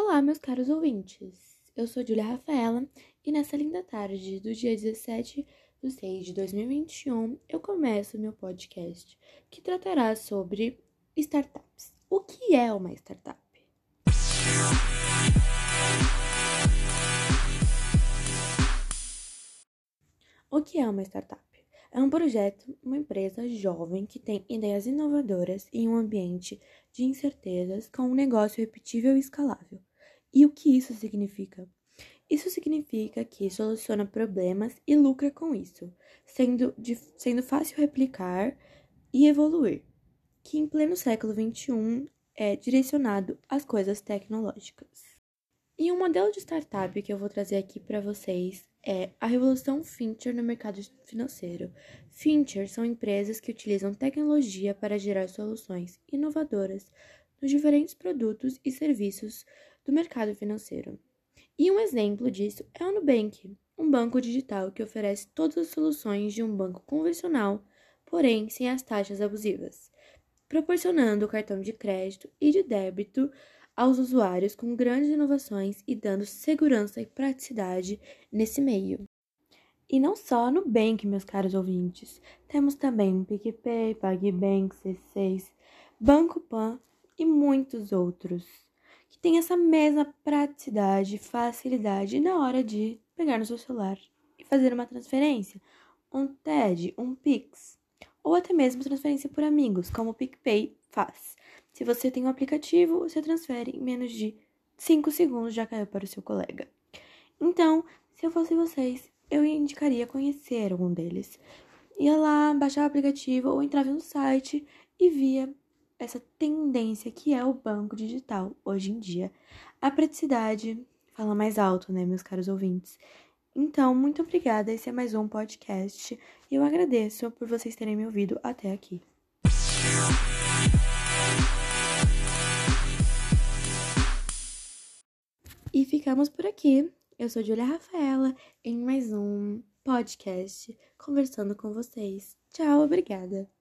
Olá, meus caros ouvintes. Eu sou Julia Rafaela e nessa linda tarde do dia 17 de 6 de 2021 eu começo meu podcast que tratará sobre startups. O que é uma startup? O que é uma startup? É um projeto, uma empresa jovem que tem ideias inovadoras em um ambiente de incertezas com um negócio repetível e escalável. E o que isso significa? Isso significa que soluciona problemas e lucra com isso, sendo, de, sendo fácil replicar e evoluir, que em pleno século XXI é direcionado às coisas tecnológicas. E um modelo de startup que eu vou trazer aqui para vocês é a revolução Fincher no mercado financeiro. Fincher são empresas que utilizam tecnologia para gerar soluções inovadoras nos diferentes produtos e serviços do mercado financeiro. E um exemplo disso é o Nubank, um banco digital que oferece todas as soluções de um banco convencional, porém sem as taxas abusivas, proporcionando cartão de crédito e de débito aos usuários com grandes inovações e dando segurança e praticidade nesse meio. E não só no Bank, meus caros ouvintes. Temos também PicPay, PagBank, C6, Banco Pan e muitos outros que têm essa mesma praticidade facilidade na hora de pegar no seu celular e fazer uma transferência, um TED, um Pix, ou até mesmo transferência por amigos, como o PicPay faz. Se você tem um aplicativo, você transfere em menos de 5 segundos já caiu para o seu colega. Então, se eu fosse vocês, eu indicaria conhecer algum deles. Ia lá, baixar o aplicativo ou entrava no site e via essa tendência que é o banco digital hoje em dia. A praticidade fala mais alto, né, meus caros ouvintes? Então, muito obrigada. Esse é mais um podcast e eu agradeço por vocês terem me ouvido até aqui. E ficamos por aqui. Eu sou Julia Rafaela em mais um podcast conversando com vocês. Tchau, obrigada.